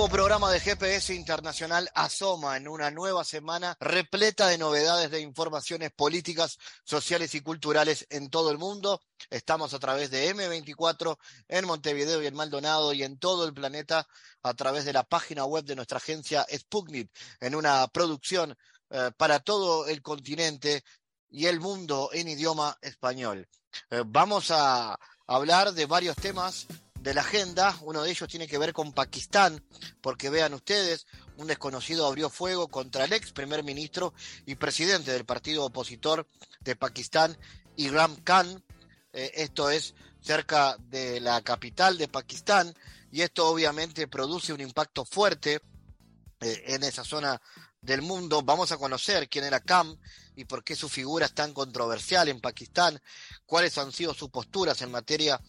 Nuevo programa de GPS Internacional asoma en una nueva semana repleta de novedades de informaciones políticas, sociales y culturales en todo el mundo. Estamos a través de M24 en Montevideo y en Maldonado y en todo el planeta a través de la página web de nuestra agencia Sputnik en una producción eh, para todo el continente y el mundo en idioma español. Eh, vamos a hablar de varios temas de la agenda. Uno de ellos tiene que ver con Pakistán, porque vean ustedes, un desconocido abrió fuego contra el ex primer ministro y presidente del partido opositor de Pakistán, Imran Khan. Eh, esto es cerca de la capital de Pakistán y esto obviamente produce un impacto fuerte eh, en esa zona del mundo. Vamos a conocer quién era Khan y por qué su figura es tan controversial en Pakistán, cuáles han sido sus posturas en materia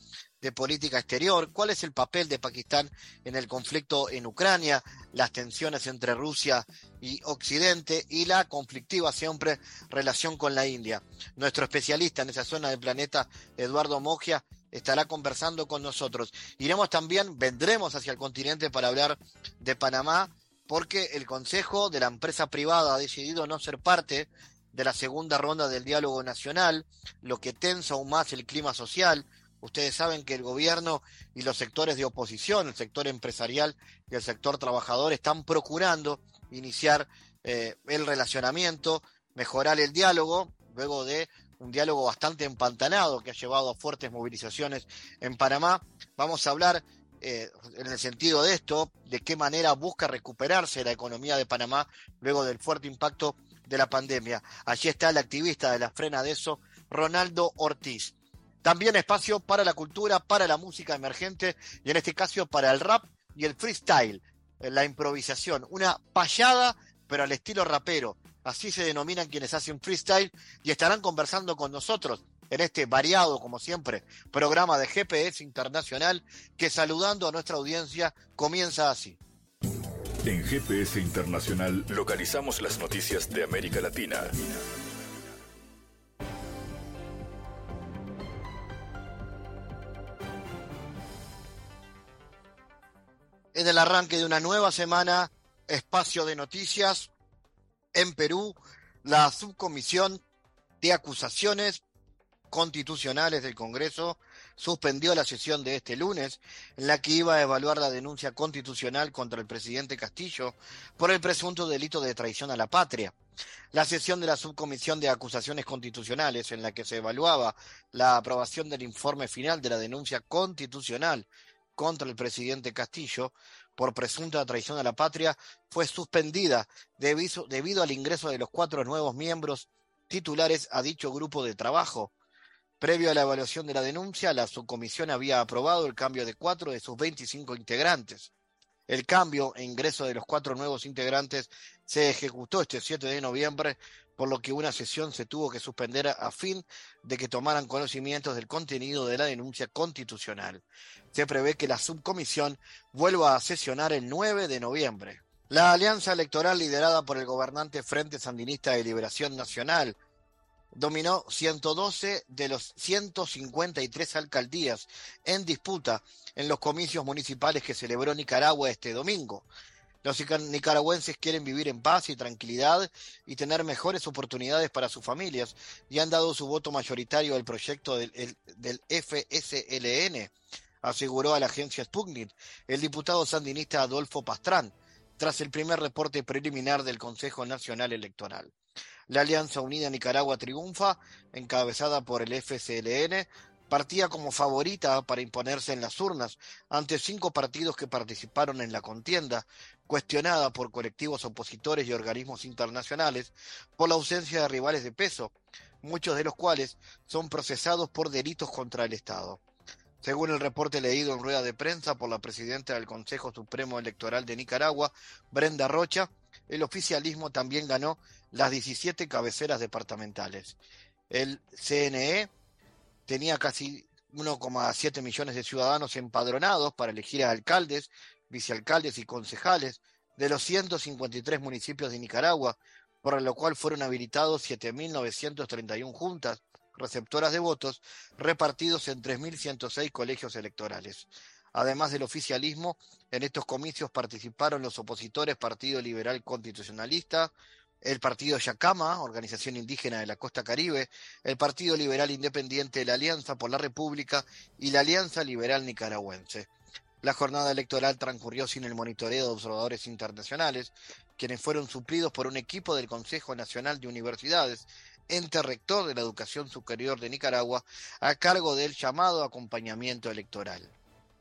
de política exterior, cuál es el papel de Pakistán en el conflicto en Ucrania, las tensiones entre Rusia y Occidente y la conflictiva siempre relación con la India. Nuestro especialista en esa zona del planeta, Eduardo Mogia, estará conversando con nosotros. Iremos también, vendremos hacia el continente para hablar de Panamá, porque el Consejo de la empresa privada ha decidido no ser parte de la segunda ronda del diálogo nacional, lo que tensa aún más el clima social, Ustedes saben que el gobierno y los sectores de oposición, el sector empresarial y el sector trabajador están procurando iniciar eh, el relacionamiento, mejorar el diálogo, luego de un diálogo bastante empantanado que ha llevado a fuertes movilizaciones en Panamá. Vamos a hablar eh, en el sentido de esto, de qué manera busca recuperarse la economía de Panamá luego del fuerte impacto de la pandemia. Allí está el activista de la frena de eso, Ronaldo Ortiz. También espacio para la cultura, para la música emergente y en este caso para el rap y el freestyle, eh, la improvisación, una payada pero al estilo rapero. Así se denominan quienes hacen freestyle y estarán conversando con nosotros en este variado, como siempre, programa de GPS Internacional que saludando a nuestra audiencia comienza así. En GPS Internacional localizamos las noticias de América Latina. En el arranque de una nueva semana, espacio de noticias. En Perú, la subcomisión de acusaciones constitucionales del Congreso suspendió la sesión de este lunes, en la que iba a evaluar la denuncia constitucional contra el presidente Castillo por el presunto delito de traición a la patria. La sesión de la subcomisión de acusaciones constitucionales, en la que se evaluaba la aprobación del informe final de la denuncia constitucional contra el presidente Castillo por presunta traición a la patria fue suspendida debido, al ingreso de los cuatro nuevos miembros titulares a dicho grupo de trabajo. Previo a la evaluación de la denuncia, la subcomisión había aprobado el cambio de cuatro de sus 25 integrantes. El cambio e ingreso de los cuatro nuevos integrantes se ejecutó este 7 de noviembre, por lo que una sesión se tuvo que suspender a fin de que tomaran conocimientos del contenido de la denuncia constitucional. Se prevé que la subcomisión vuelva a sesionar el 9 de noviembre. La alianza electoral liderada por el gobernante Frente Sandinista de Liberación Nacional dominó 112 de los 153 alcaldías en disputa en los comicios municipales que celebró Nicaragua este domingo. Los nicaragüenses quieren vivir en paz y tranquilidad y tener mejores oportunidades para sus familias y han dado su voto mayoritario al proyecto del, FSLN, aseguró a la agencia Sputnik el diputado sandinista Adolfo Pastrán, tras el primer reporte preliminar del Consejo Nacional Electoral. La Alianza Unida Nicaragua Triunfa, encabezada por el FCLN, partía como favorita para imponerse en las urnas ante cinco partidos que participaron en la contienda, cuestionada por colectivos opositores y organismos internacionales por la ausencia de rivales de peso, muchos de los cuales son procesados por delitos contra el Estado. Según el reporte leído en rueda de prensa por la presidenta del Consejo Supremo Electoral de Nicaragua, Brenda Rocha, el oficialismo también ganó las 17 cabeceras departamentales. El CNE tenía casi 1,7 millones de ciudadanos empadronados para elegir a alcaldes, vicealcaldes y concejales de los 153 municipios de Nicaragua, por lo cual fueron habilitados 7.931 juntas receptoras de votos repartidos en 3.106 colegios electorales. Además del oficialismo, en estos comicios participaron los opositores Partido Liberal Constitucionalista, el Partido Yacama, organización indígena de la costa caribe, el Partido Liberal Independiente de la Alianza por la República y la Alianza Liberal Nicaragüense. La jornada electoral transcurrió sin el monitoreo de observadores internacionales, quienes fueron suplidos por un equipo del Consejo Nacional de Universidades, ente rector de la educación superior de Nicaragua, a cargo del llamado acompañamiento electoral.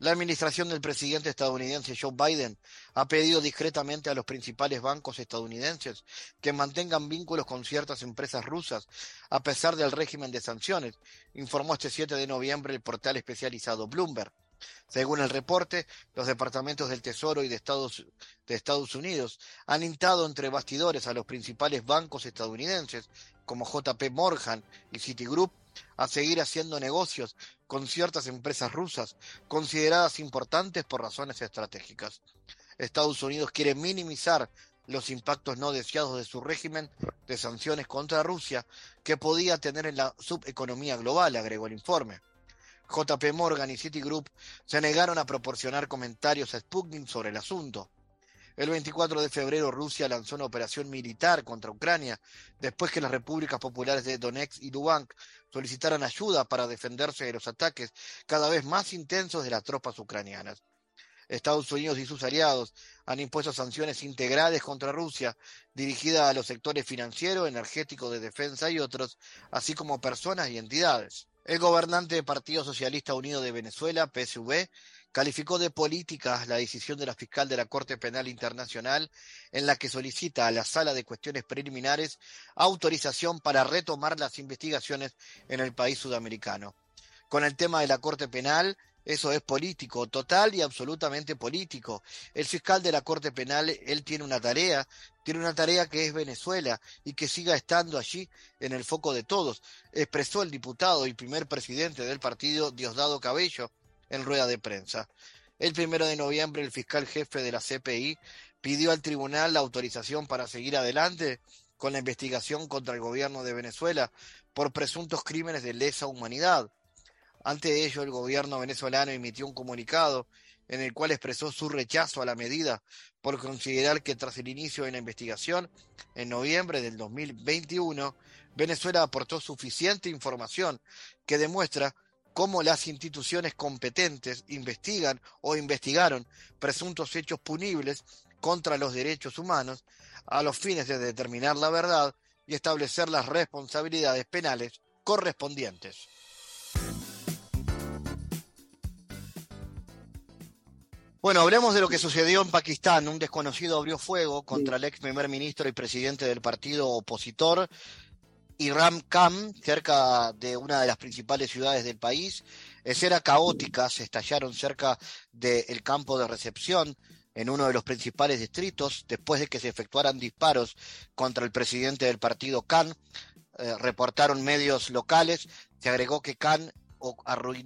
La administración del presidente estadounidense Joe Biden ha pedido discretamente a los principales bancos estadounidenses que mantengan vínculos con ciertas empresas rusas a pesar del régimen de sanciones, informó este 7 de noviembre el portal especializado Bloomberg. Según el reporte, los departamentos del Tesoro y de Estados, de Estados Unidos han intado entre bastidores a los principales bancos estadounidenses como JP Morgan y Citigroup a seguir haciendo negocios con ciertas empresas rusas consideradas importantes por razones estratégicas. Estados Unidos quiere minimizar los impactos no deseados de su régimen de sanciones contra Rusia que podía tener en la subeconomía global, agregó el informe. JP Morgan y Citigroup se negaron a proporcionar comentarios a Sputnik sobre el asunto. El 24 de febrero Rusia lanzó una operación militar contra Ucrania después que las repúblicas populares de Donetsk y Lugansk solicitaran ayuda para defenderse de los ataques cada vez más intensos de las tropas ucranianas. Estados Unidos y sus aliados han impuesto sanciones integrales contra Rusia, dirigidas a los sectores financiero, energético, de defensa y otros, así como personas y entidades. El gobernante del Partido Socialista Unido de Venezuela, PSV, calificó de política la decisión de la fiscal de la Corte Penal Internacional en la que solicita a la Sala de Cuestiones Preliminares autorización para retomar las investigaciones en el país sudamericano. Con el tema de la Corte Penal, eso es político, total y absolutamente político. El fiscal de la Corte Penal, él tiene una tarea, tiene una tarea que es Venezuela y que siga estando allí en el foco de todos, expresó el diputado y primer presidente del partido Diosdado Cabello en rueda de prensa. El primero de noviembre, el fiscal jefe de la CPI pidió al tribunal la autorización para seguir adelante con la investigación contra el gobierno de Venezuela por presuntos crímenes de lesa humanidad. Ante ello, el gobierno venezolano emitió un comunicado en el cual expresó su rechazo a la medida por considerar que tras el inicio de la investigación, en noviembre del 2021, Venezuela aportó suficiente información que demuestra cómo las instituciones competentes investigan o investigaron presuntos hechos punibles contra los derechos humanos a los fines de determinar la verdad y establecer las responsabilidades penales correspondientes. Bueno, hablemos de lo que sucedió en Pakistán. Un desconocido abrió fuego contra el ex primer ministro y presidente del partido opositor Ram Khan, cerca de una de las principales ciudades del país. Escenas caóticas estallaron cerca del campo de recepción en uno de los principales distritos después de que se efectuaran disparos contra el presidente del partido Khan. Eh, reportaron medios locales. Se agregó que Khan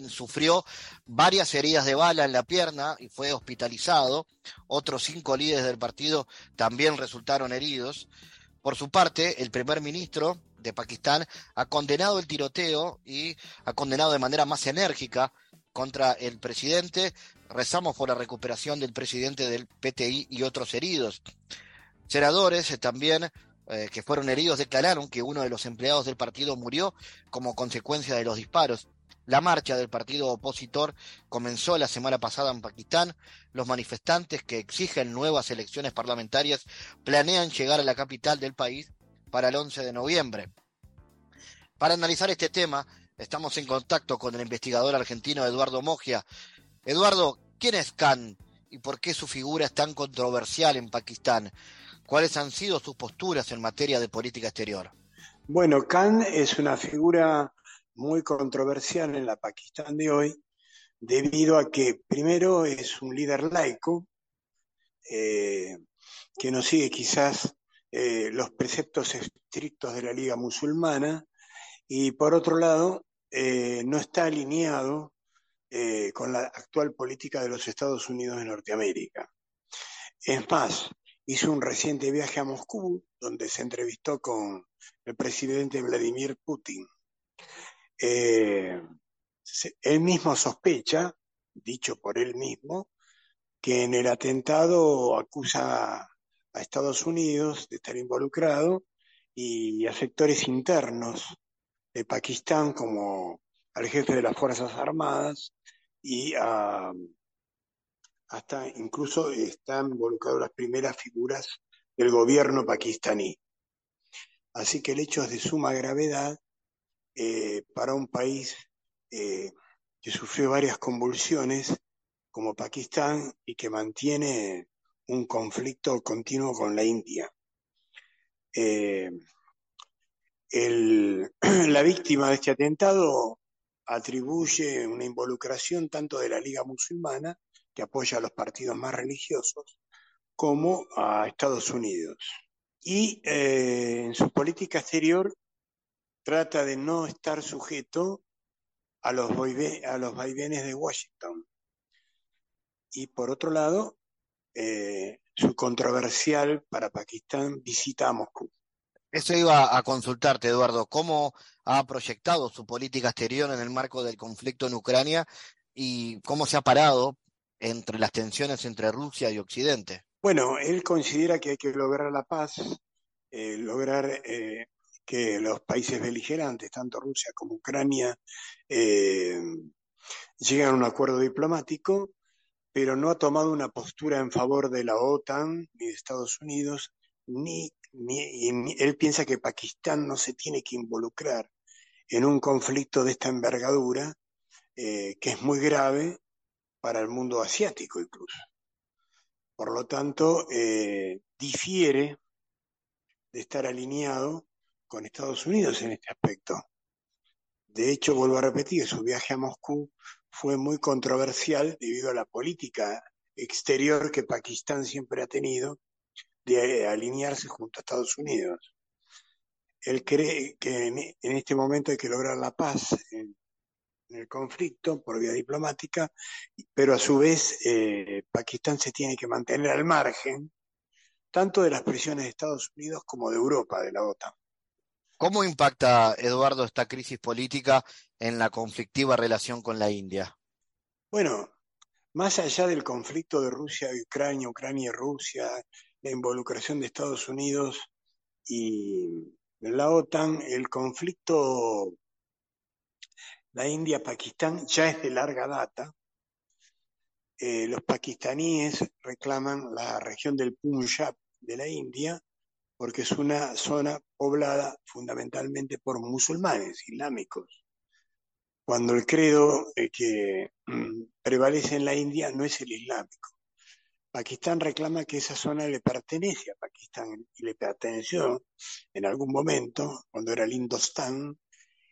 sufrió varias heridas de bala en la pierna y fue hospitalizado. Otros cinco líderes del partido también resultaron heridos. Por su parte, el primer ministro de Pakistán ha condenado el tiroteo y ha condenado de manera más enérgica contra el presidente. Rezamos por la recuperación del presidente del PTI y otros heridos. Senadores eh, también eh, que fueron heridos declararon que uno de los empleados del partido murió como consecuencia de los disparos. La marcha del partido opositor comenzó la semana pasada en Pakistán. Los manifestantes que exigen nuevas elecciones parlamentarias planean llegar a la capital del país para el 11 de noviembre. Para analizar este tema, estamos en contacto con el investigador argentino Eduardo Mogia. Eduardo, ¿quién es Khan y por qué su figura es tan controversial en Pakistán? ¿Cuáles han sido sus posturas en materia de política exterior? Bueno, Khan es una figura muy controversial en la Pakistán de hoy, debido a que primero es un líder laico, eh, que no sigue quizás eh, los preceptos estrictos de la Liga Musulmana y por otro lado eh, no está alineado eh, con la actual política de los Estados Unidos de Norteamérica. Es más, hizo un reciente viaje a Moscú, donde se entrevistó con el presidente Vladimir Putin. Él mismo sospecha, dicho por él mismo, que en el atentado acusa a Estados Unidos de estar involucrado y a sectores internos de Pakistán como al jefe de las Fuerzas Armadas y hasta incluso están involucradas las primeras figuras del gobierno pakistaní. Así que el hecho es de suma gravedad eh, para un país eh, que sufrió varias convulsiones como Pakistán y que mantiene un conflicto continuo con la India. Eh, la víctima de este atentado atribuye una involucración tanto de la Liga Musulmana, que apoya a los partidos más religiosos, como a Estados Unidos. Y eh, en su política exterior trata de no estar sujeto a los, a los vaivenes de Washington. Y por otro lado, eh, su controversial para Pakistán visita a Moscú. Eso iba a consultarte, Eduardo. ¿Cómo ha proyectado su política exterior en el marco del conflicto en Ucrania y cómo se ha parado entre las tensiones entre Rusia y Occidente? Bueno, él considera que hay que lograr la paz, eh, lograr eh, que los países beligerantes, tanto Rusia como Ucrania, eh, lleguen a un acuerdo diplomático, pero no ha tomado una postura en favor de la OTAN ni de Estados Unidos, ni él piensa que Pakistán no se tiene que involucrar en un conflicto de esta envergadura, eh, que es muy grave para el mundo asiático incluso. Por lo tanto, eh, difiere de estar alineado con Estados Unidos en este aspecto. De hecho, vuelvo a repetir, su viaje a Moscú fue muy controversial debido a la política exterior que Pakistán siempre ha tenido de alinearse junto a Estados Unidos. Él cree que en, este momento hay que lograr la paz en, el conflicto por vía diplomática, pero a su vez eh, Pakistán se tiene que mantener al margen tanto de las presiones de Estados Unidos como de Europa, de la OTAN. ¿Cómo impacta, Eduardo, esta crisis política en la conflictiva relación con la India? Bueno, más allá del conflicto de Rusia y Ucrania, Ucrania y Rusia, la involucración de Estados Unidos y la OTAN, el conflicto la India-Pakistán ya es de larga data. Eh, los pakistaníes reclaman la región del Punjab de la India porque es una zona poblada fundamentalmente por musulmanes islámicos, cuando el credo eh, que mm, prevalece en la India no es el islámico. Pakistán reclama que esa zona le pertenece a Pakistán y le perteneció en algún momento, cuando era el Indostán,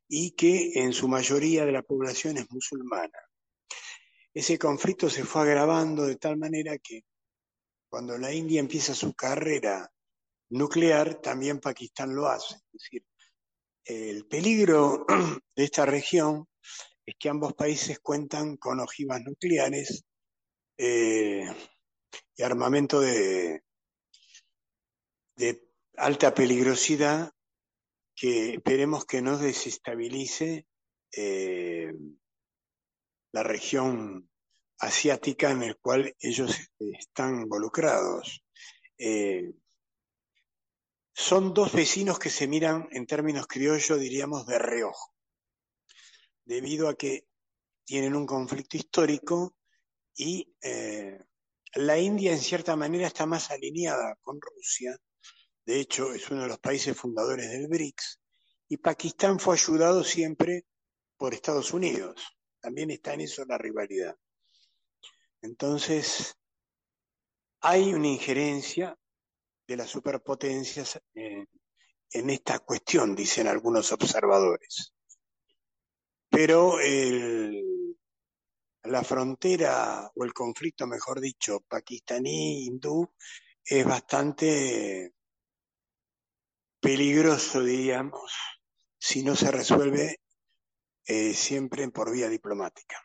y que en su mayoría de la población es musulmana. Ese conflicto se fue agravando de tal manera que cuando la India empieza su carrera nuclear, también Pakistán lo hace. Es decir, el peligro de esta región es que ambos países cuentan con ojivas nucleares eh, y armamento de, alta peligrosidad que esperemos que no desestabilice eh, la región asiática en la cual ellos están involucrados. Eh, son dos vecinos que se miran en términos criollos, diríamos, de reojo, debido a que tienen un conflicto histórico y eh, la India, en cierta manera, está más alineada con Rusia. De hecho, es uno de los países fundadores del BRICS. Y Pakistán fue ayudado siempre por Estados Unidos. También está en eso la rivalidad. Entonces, hay una injerencia de las superpotencias en, en esta cuestión, dicen algunos observadores. Pero el, la frontera o el conflicto, mejor dicho, pakistaní-hindú es bastante peligroso, diríamos, si no se resuelve eh, siempre por vía diplomática.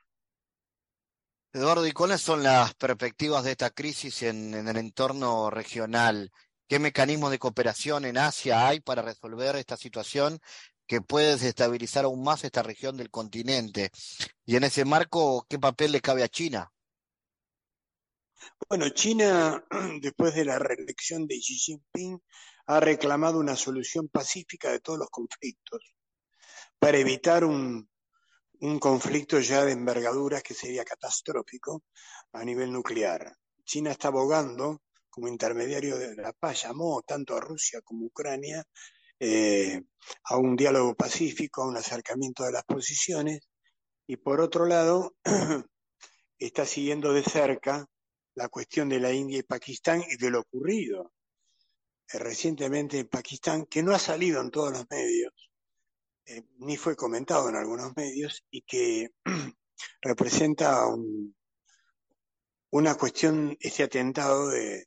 Eduardo, ¿y cuáles son las perspectivas de esta crisis en el entorno regional? ¿Qué mecanismos de cooperación en Asia hay para resolver esta situación que puede desestabilizar aún más esta región del continente? Y en ese marco, ¿qué papel le cabe a China? Bueno, China, después de la reelección de Xi Jinping, ha reclamado una solución pacífica de todos los conflictos para evitar un, un conflicto ya de envergaduras que sería catastrófico a nivel nuclear. China está abogando como intermediario de la paz, llamó tanto a Rusia como Ucrania eh, a un diálogo pacífico, a un acercamiento de las posiciones, y por otro lado, está siguiendo de cerca la cuestión de la India y Pakistán y de lo ocurrido eh, recientemente en Pakistán, que no ha salido en todos los medios, eh, ni fue comentado en algunos medios y que representa un, una cuestión, este atentado de,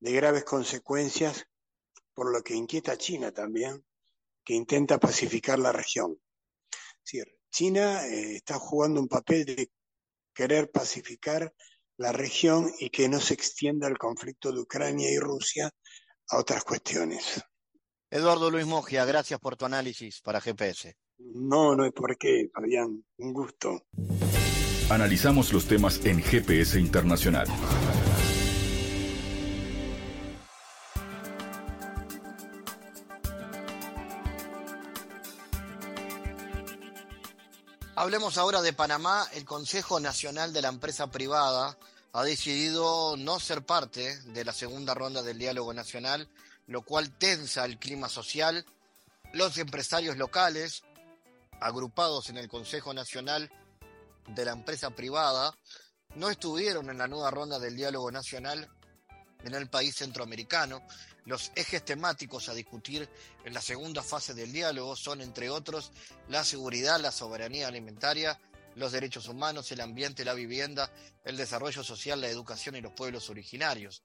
de, graves consecuencias, por lo que inquieta a China también, que intenta pacificar la región. Es decir, China eh, está jugando un papel de querer pacificar la región y que no se extienda el conflicto de Ucrania y Rusia a otras cuestiones. Eduardo Luis Mogia, gracias por tu análisis para GPS. No, no es por qué, Fabián. Un gusto. Analizamos los temas en GPS Internacional. Hablemos ahora de Panamá. El Consejo Nacional de la Empresa Privada ha decidido no ser parte de la segunda ronda del diálogo nacional lo cual tensa el clima social. Los empresarios locales, agrupados en el Consejo Nacional de la Empresa Privada, no estuvieron en la nueva ronda del diálogo nacional en el país centroamericano. Los ejes temáticos a discutir en la segunda fase del diálogo son, entre otros, la seguridad, la soberanía alimentaria, los derechos humanos, el ambiente, la vivienda, el desarrollo social, la educación y los pueblos originarios.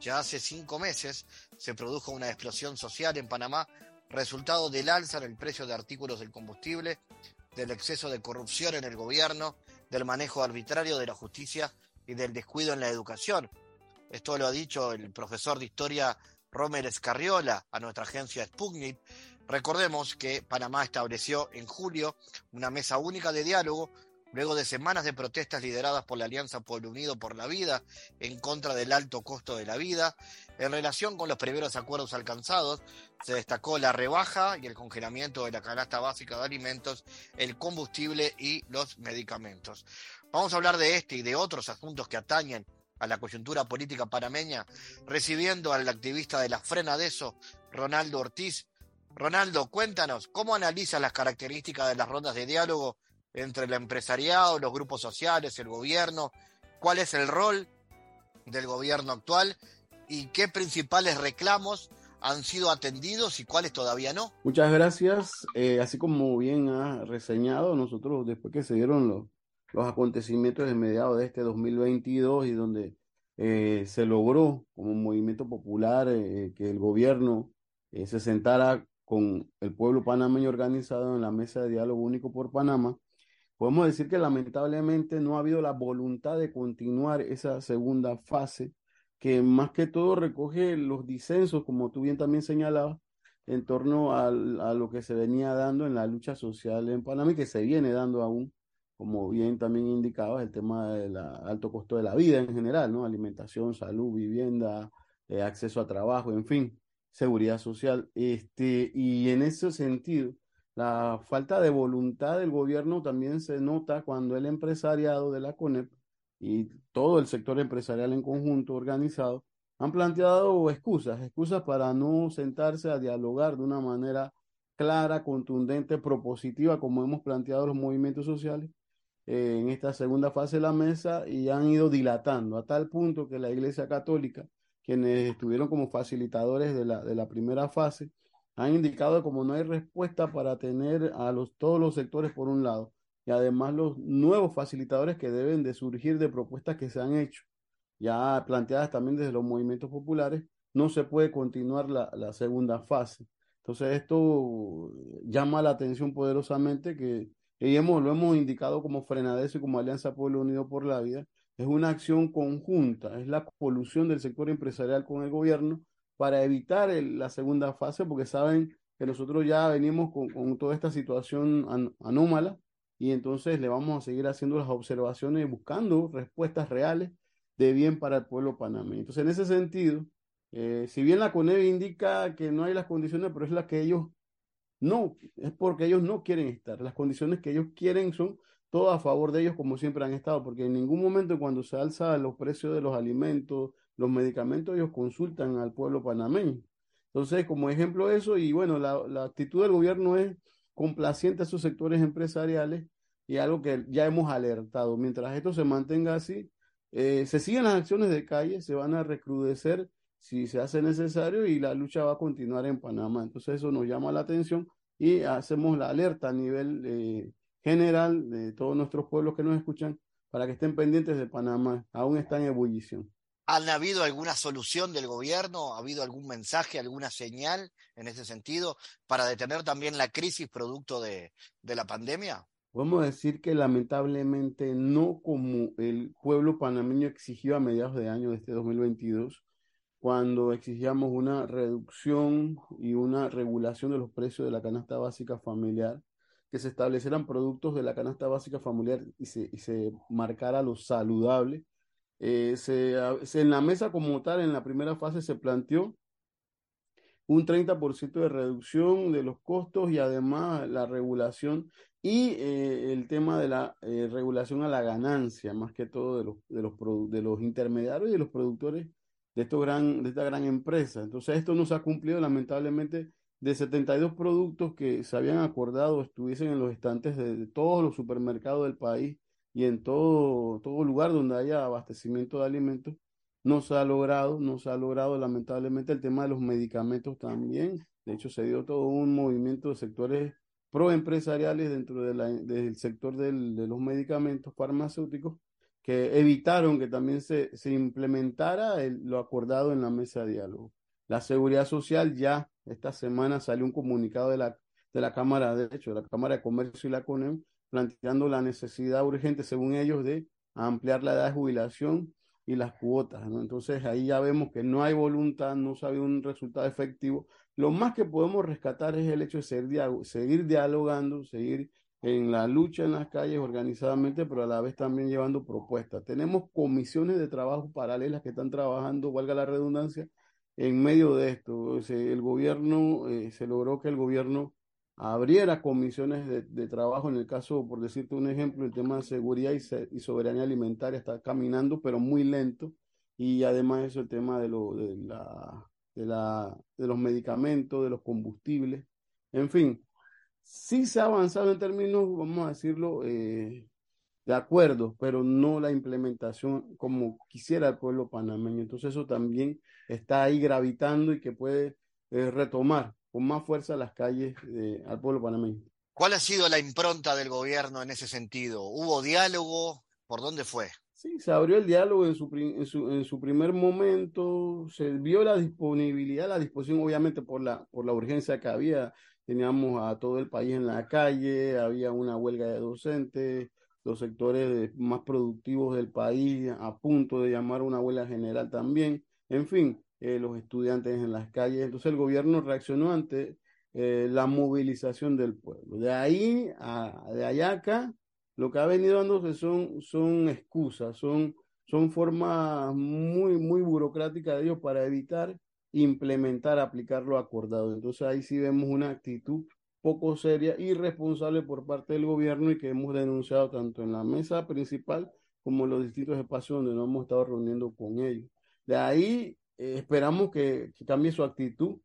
Ya hace cinco meses se produjo una explosión social en Panamá, resultado del alza en el precio de artículos del combustible, del exceso de corrupción en el gobierno, del manejo arbitrario de la justicia y del descuido en la educación. Esto lo ha dicho el profesor de historia Romer Escarriola a nuestra agencia Sputnik. Recordemos que Panamá estableció en julio una mesa única de diálogo Luego de semanas de protestas lideradas por la Alianza Pueblo Unido por la Vida en contra del alto costo de la vida, en relación con los primeros acuerdos alcanzados, se destacó la rebaja y el congelamiento de la canasta básica de alimentos, el combustible y los medicamentos. Vamos a hablar de este y de otros asuntos que atañen a la coyuntura política panameña, recibiendo al activista de la Frena de eso, Ronaldo Ortiz. Ronaldo, cuéntanos, ¿cómo analizas las características de las rondas de diálogo entre el empresariado, los grupos sociales, el gobierno, cuál es el rol del gobierno actual y qué principales reclamos han sido atendidos y cuáles todavía no. Muchas gracias. Eh, así como bien ha reseñado, nosotros después que se dieron los, los acontecimientos de mediados de este 2022 y donde eh, se logró como movimiento popular eh, que el gobierno se sentara con el pueblo panameño organizado en la mesa de diálogo único por Panamá, Podemos decir que lamentablemente no ha habido la voluntad de continuar esa segunda fase, que más que todo recoge los disensos, como tú bien también señalabas, en torno a, lo que se venía dando en la lucha social en Panamá y que se viene dando aún, como bien también indicabas, el tema del alto costo de la vida en general, ¿no? Alimentación, salud, vivienda, eh, acceso a trabajo, en fin, seguridad social. Este, y en ese sentido, la falta de voluntad del gobierno también se nota cuando el empresariado de la CONEP y todo el sector empresarial en conjunto organizado han planteado excusas, excusas para no sentarse a dialogar de una manera clara, contundente, propositiva, como hemos planteado los movimientos sociales eh, en esta segunda fase de la mesa y han ido dilatando a tal punto que la Iglesia Católica, quienes estuvieron como facilitadores de la, de la primera fase, han indicado como no hay respuesta para tener a los, todos los sectores por un lado y además los nuevos facilitadores que deben de surgir de propuestas que se han hecho, ya planteadas también desde los movimientos populares, no se puede continuar la, la segunda fase. Entonces esto llama la atención poderosamente que y hemos, lo hemos indicado como Frenadeso y como Alianza Pueblo Unido por la Vida, es una acción conjunta, es la colusión del sector empresarial con el gobierno para evitar la segunda fase, porque saben que nosotros ya venimos con, con toda esta situación anómala y entonces le vamos a seguir haciendo las observaciones y buscando respuestas reales de bien para el pueblo panameño. Entonces, en ese sentido, eh, si bien la CONEV indica que no hay las condiciones, pero es la que ellos no, es porque ellos no quieren estar. Las condiciones que ellos quieren son todas a favor de ellos, como siempre han estado, porque en ningún momento cuando se alza los precios de los alimentos, los medicamentos, ellos consultan al pueblo panameño. Entonces, como ejemplo eso, y bueno, la, la actitud del gobierno es complaciente a esos sectores empresariales y algo que ya hemos alertado. Mientras esto se mantenga así, eh, se siguen las acciones de calle, se van a recrudecer si se hace necesario y la lucha va a continuar en Panamá. Entonces eso nos llama la atención y hacemos la alerta a nivel eh, general de todos nuestros pueblos que nos escuchan para que estén pendientes de Panamá. Aún está en ebullición. ¿Han habido alguna solución del gobierno? ¿Ha habido algún mensaje, alguna señal en ese sentido para detener también la crisis producto de, de la pandemia? Podemos decir que lamentablemente no como el pueblo panameño exigió a mediados de año de este 2022, cuando exigíamos una reducción y una regulación de los precios de la canasta básica familiar, que se establecieran productos de la canasta básica familiar y se, y se marcara lo saludable. Eh, se, en la mesa como tal, en la primera fase, se planteó un 30% de reducción de los costos y además la regulación y eh, el tema de la eh, regulación a la ganancia, más que todo de los, de los, de los intermediarios y de los productores de, esta gran empresa. Entonces esto no se ha cumplido lamentablemente de 72 productos que se habían acordado estuviesen en los estantes de, todos los supermercados del país y en todo, todo lugar donde haya abastecimiento de alimentos, no se ha logrado, no se ha logrado lamentablemente el tema de los medicamentos también. De hecho, se dio todo un movimiento de sectores proempresariales dentro de del sector de los medicamentos farmacéuticos que evitaron que también se, se implementara lo acordado en la mesa de diálogo. La seguridad social ya esta semana salió un comunicado de la, de la Cámara, de hecho, de la Cámara de Comercio y la CONEM, planteando la necesidad urgente, según ellos, de ampliar la edad de jubilación y las cuotas. ¿no? Entonces ahí ya vemos que no hay voluntad, no se ha un resultado efectivo. Lo más que podemos rescatar es el hecho de seguir dialogando, seguir en la lucha en las calles organizadamente, pero a la vez también llevando propuestas. Tenemos comisiones de trabajo paralelas que están trabajando, valga la redundancia, en medio de esto. el gobierno, eh, se logró que el gobierno abriera comisiones de, trabajo, en el caso, por decirte un ejemplo, el tema de seguridad y, soberanía alimentaria está caminando, pero muy lento, y además eso, el tema de, lo, de, la, de, la, de los medicamentos, de los combustibles, en fin, sí se ha avanzado en términos, vamos a decirlo, eh, de acuerdo, pero no la implementación como quisiera el pueblo panameño. Entonces eso también está ahí gravitando y que puede eh, retomar con más fuerza las calles eh, al pueblo panameño. ¿Cuál ha sido la impronta del gobierno en ese sentido? ¿Hubo diálogo? ¿Por dónde fue? Sí, se abrió el diálogo en su, en su, en su primer momento, se vio la disponibilidad, la disposición obviamente por la, por la urgencia que había teníamos a todo el país en la calle, había una huelga de docentes, los sectores más productivos del país a punto de llamar una huelga general también, en fin, eh, los estudiantes en las calles. Entonces el gobierno reaccionó ante eh, la movilización del pueblo. De ahí a de allá acá, lo que ha venido dándose son, son excusas, son, son formas muy, muy burocráticas de ellos para evitar implementar, aplicar lo acordado. Entonces ahí sí vemos una actitud poco seria y responsable por parte del gobierno y que hemos denunciado tanto en la mesa principal como en los distintos espacios donde nos hemos estado reuniendo con ellos. De ahí eh, esperamos que, cambie su actitud.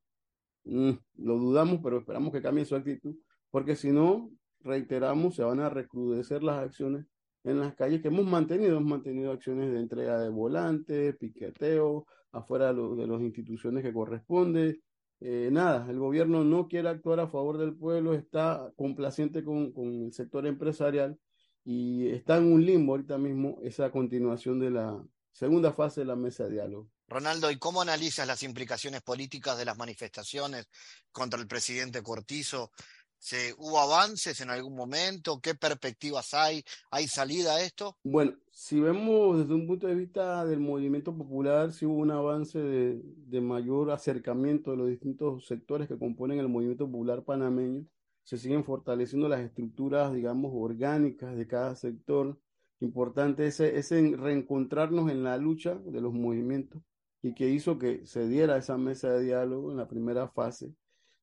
Mm, lo dudamos, pero esperamos que cambie su actitud, porque si no, reiteramos, se van a recrudecer las acciones en las calles que hemos mantenido. Hemos mantenido acciones de entrega de volantes, piqueteo, afuera de, las instituciones que corresponde. Eh, nada, el gobierno no quiere actuar a favor del pueblo, está complaciente con, con el sector empresarial y está en un limbo ahorita mismo esa continuación de la segunda fase de la mesa de diálogo. Ronaldo, ¿y cómo analizas las implicaciones políticas de las manifestaciones contra el presidente Cortizo ¿Se, ¿Hubo avances en algún momento? ¿Qué perspectivas hay? ¿Hay salida a esto? Bueno, si vemos desde un punto de vista del movimiento popular, sí hubo un avance de, mayor acercamiento de los distintos sectores que componen el movimiento popular panameño. Se siguen fortaleciendo las estructuras, digamos, orgánicas de cada sector. Importante ese, ese reencontrarnos en la lucha de los movimientos y que hizo que se diera esa mesa de diálogo en la primera fase.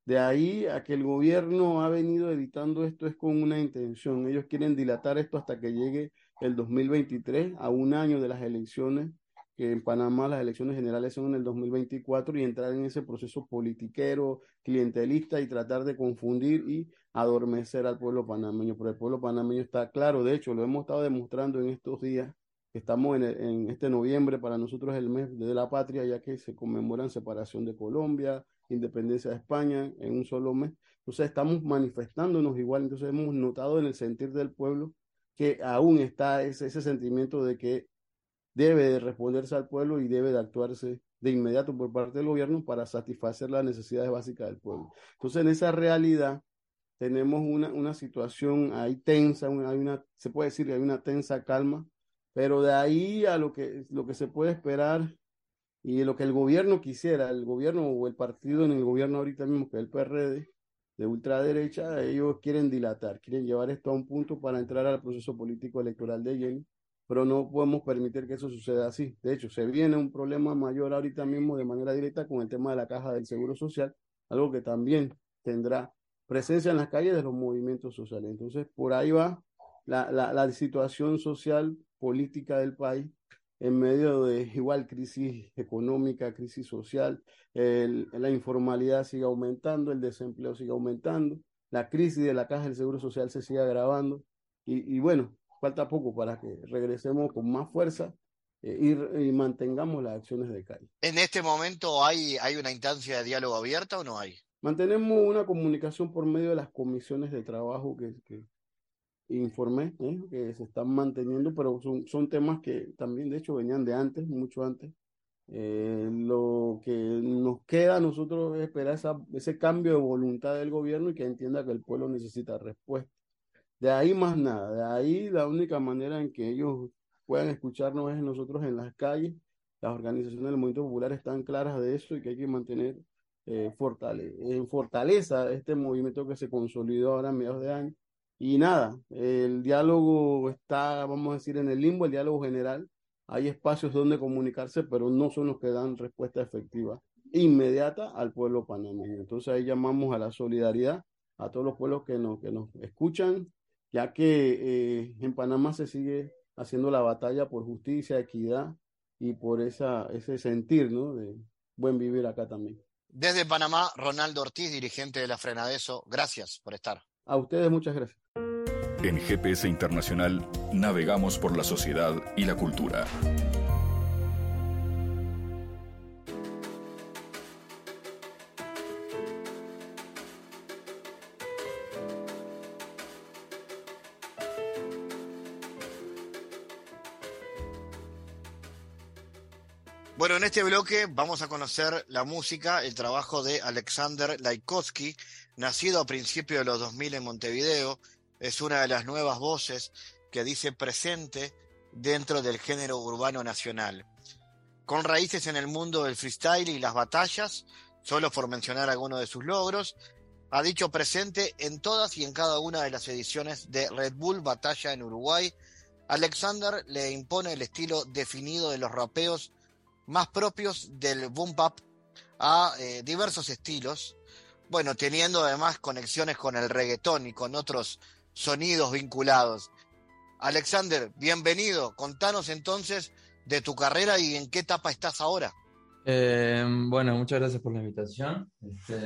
De ahí a que el gobierno ha venido evitando esto es con una intención. Ellos quieren dilatar esto hasta que llegue el 2023, a un año de las elecciones, que en Panamá las elecciones generales son en el 2024, y entrar en ese proceso politiquero, clientelista y tratar de confundir y adormecer al pueblo panameño. Pero el pueblo panameño está claro, de hecho, lo hemos estado demostrando en estos días Estamos en, este noviembre, para nosotros el mes de la patria, ya que se conmemoran separación de Colombia, independencia de España en un solo mes. Entonces estamos manifestándonos igual, entonces hemos notado en el sentir del pueblo que aún está ese, ese sentimiento de que debe de responderse al pueblo y debe de actuarse de inmediato por parte del gobierno para satisfacer las necesidades básicas del pueblo. Entonces en esa realidad tenemos una, una situación ahí tensa, una, hay una, se puede decir que hay una tensa calma pero de ahí a lo que, lo que se puede esperar y lo que el gobierno quisiera, el gobierno o el partido en el gobierno ahorita mismo, que es el PRD, de ultraderecha, ellos quieren dilatar, quieren llevar esto a un punto para entrar al proceso político electoral de lleno, pero no podemos permitir que eso suceda así. De hecho, se viene un problema mayor ahorita mismo de manera directa con el tema de la caja del Seguro Social, algo que también tendrá presencia en las calles de los movimientos sociales. Entonces, por ahí va la, la, la situación social política del país en medio de igual crisis económica, crisis social, el, la informalidad sigue aumentando, el desempleo sigue aumentando, la crisis de la caja del Seguro Social se sigue agravando y, y bueno, falta poco para que regresemos con más fuerza eh, y, y, mantengamos las acciones de calle. ¿En este momento hay, hay una instancia de diálogo abierta o no hay? Mantenemos una comunicación por medio de las comisiones de trabajo que, que, informé ¿eh? que se están manteniendo, pero son, son temas que también de hecho venían de antes, mucho antes. Eh, lo que nos queda a nosotros es esperar esa, ese cambio de voluntad del gobierno y que entienda que el pueblo necesita respuesta. De ahí más nada, de ahí la única manera en que ellos puedan escucharnos es nosotros en las calles. Las organizaciones del movimiento popular están claras de eso y que hay que mantener eh, fortale en fortaleza este movimiento que se consolidó ahora a mediados de año y nada, el diálogo está, vamos a decir, en el limbo, el diálogo general. Hay espacios donde comunicarse, pero no son los que dan respuesta efectiva inmediata al pueblo panameño. Entonces ahí llamamos a la solidaridad a todos los pueblos que nos, que nos escuchan, ya que eh, en Panamá se sigue haciendo la batalla por justicia, equidad y por esa, ese sentir ¿no? de buen vivir acá también. Desde Panamá, Ronaldo Ortiz, dirigente de la Frenadeso, gracias por estar. A ustedes muchas gracias. En GPS Internacional navegamos por la sociedad y la cultura. Bueno, en este bloque vamos a conocer la música, el trabajo de Alexander Laikowski, nacido a principios de los 2000 en Montevideo, es una de las nuevas voces que dice presente dentro del género urbano nacional. Con raíces en el mundo del freestyle y las batallas, solo por mencionar algunos de sus logros, ha dicho presente en todas y en cada una de las ediciones de Red Bull Batalla en Uruguay. Alexander le impone el estilo definido de los rapeos más propios del boom bap a eh, diversos estilos, bueno, teniendo además conexiones con el reggaetón y con otros sonidos vinculados. Alexander, bienvenido. Contanos entonces de tu carrera y en qué etapa estás ahora. Eh, bueno, muchas gracias por la invitación. Este,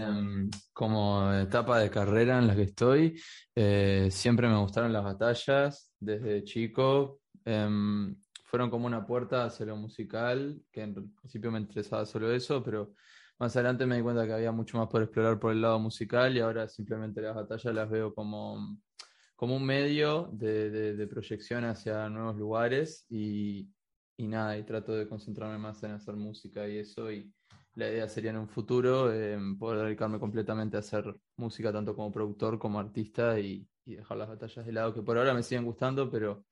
como etapa de carrera en la que estoy, eh, siempre me gustaron las batallas desde chico. Eh, fueron como una puerta hacia lo musical, que en principio me interesaba solo eso, pero más adelante me di cuenta que había mucho más por explorar por el lado musical y ahora simplemente las batallas las veo como, como un medio de, de, de proyección hacia nuevos lugares y, y, nada, y trato de concentrarme más en hacer música y eso y, la idea sería en un futuro eh, poder dedicarme completamente a hacer música, tanto como productor como artista, y, y, dejar las batallas de lado, que por ahora me siguen gustando, pero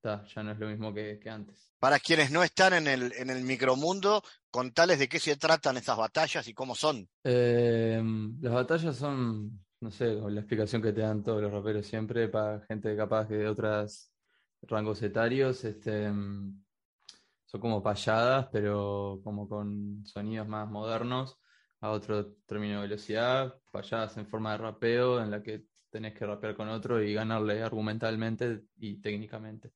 ta, ya no es lo mismo que, que, antes. Para quienes no están en el, en el micromundo, contales de qué se tratan esas batallas y cómo son. Eh, las batallas son, no sé, la explicación que te dan todos los raperos siempre, para gente capaz que de otros rangos etarios, este son como payadas, pero como con sonidos más modernos, a otro término de velocidad, payadas en forma de rapeo, en la que tenés que rapear con otro y ganarle argumentalmente y técnicamente.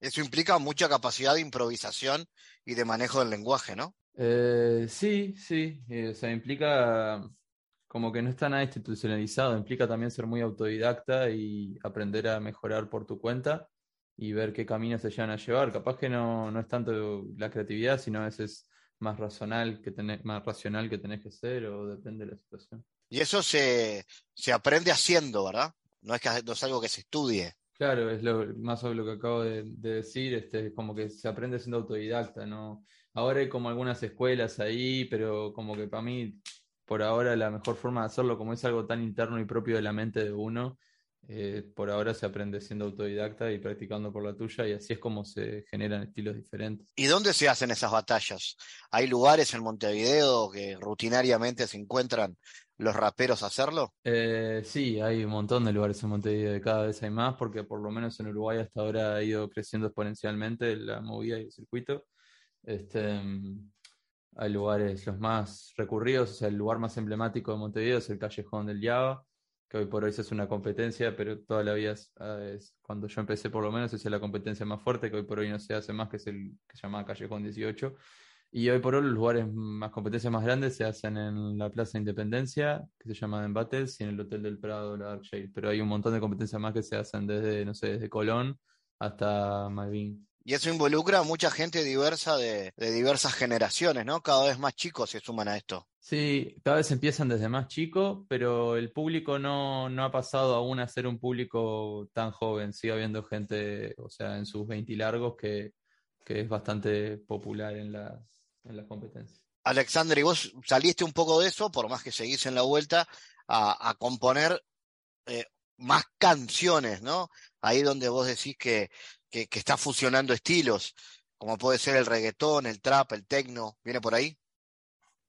Eso implica mucha capacidad de improvisación y de manejo del lenguaje, ¿no? Eh, sí, sí, eh, o sea, implica como que no está nada institucionalizado, implica también ser muy autodidacta y aprender a mejorar por tu cuenta y ver qué caminos se llevan a llevar. Capaz que no, no es tanto la creatividad, sino a veces más racional que tenés, más racional que tenés que ser, o depende de la situación. Y eso se, se aprende haciendo, ¿verdad? No es, que, no es algo que se estudie. Claro, es lo, más sobre lo que acabo de, de decir, este, como que se aprende siendo autodidacta, ¿no? Ahora hay como algunas escuelas ahí, pero como que para mí, por ahora, la mejor forma de hacerlo, como es algo tan interno y propio de la mente de uno, eh, por ahora se aprende siendo autodidacta y practicando por la tuya y así es como se generan estilos diferentes. ¿Y dónde se hacen esas batallas? ¿Hay lugares en Montevideo que rutinariamente se encuentran los raperos a hacerlo? Eh, sí, hay un montón de lugares en Montevideo y cada vez hay más porque por lo menos en Uruguay hasta ahora ha ido creciendo exponencialmente la movida y el circuito. Este, hay lugares los más recurridos, o sea, el lugar más emblemático de Montevideo es el Callejón del Java que hoy por hoy es una competencia, pero toda la vida es, cuando yo empecé por lo menos es la competencia más fuerte, que hoy por hoy no se hace más, que es el que se llama Callejón 18. Y hoy por hoy los lugares más competencias más grandes se hacen en la Plaza Independencia, que se llama Den Battles, y en el Hotel del Prado, la Dark Shade. Pero hay un montón de competencias más que se hacen desde, no sé, desde Colón hasta Malvin. Y eso involucra a mucha gente diversa de, de, diversas generaciones, ¿no? Cada vez más chicos se suman a esto. Sí, cada vez empiezan desde más chicos, pero el público no, no ha pasado aún a ser un público tan joven. Sigue habiendo gente, o sea, en sus 20 largos que, que es bastante popular en las, en las competencias. Alexander, y vos saliste un poco de eso, por más que seguís en la vuelta, a, a componer eh, más canciones, ¿no? Ahí donde vos decís que, que, está fusionando estilos, como puede ser el reggaetón, el trap, el techno, ¿viene por ahí?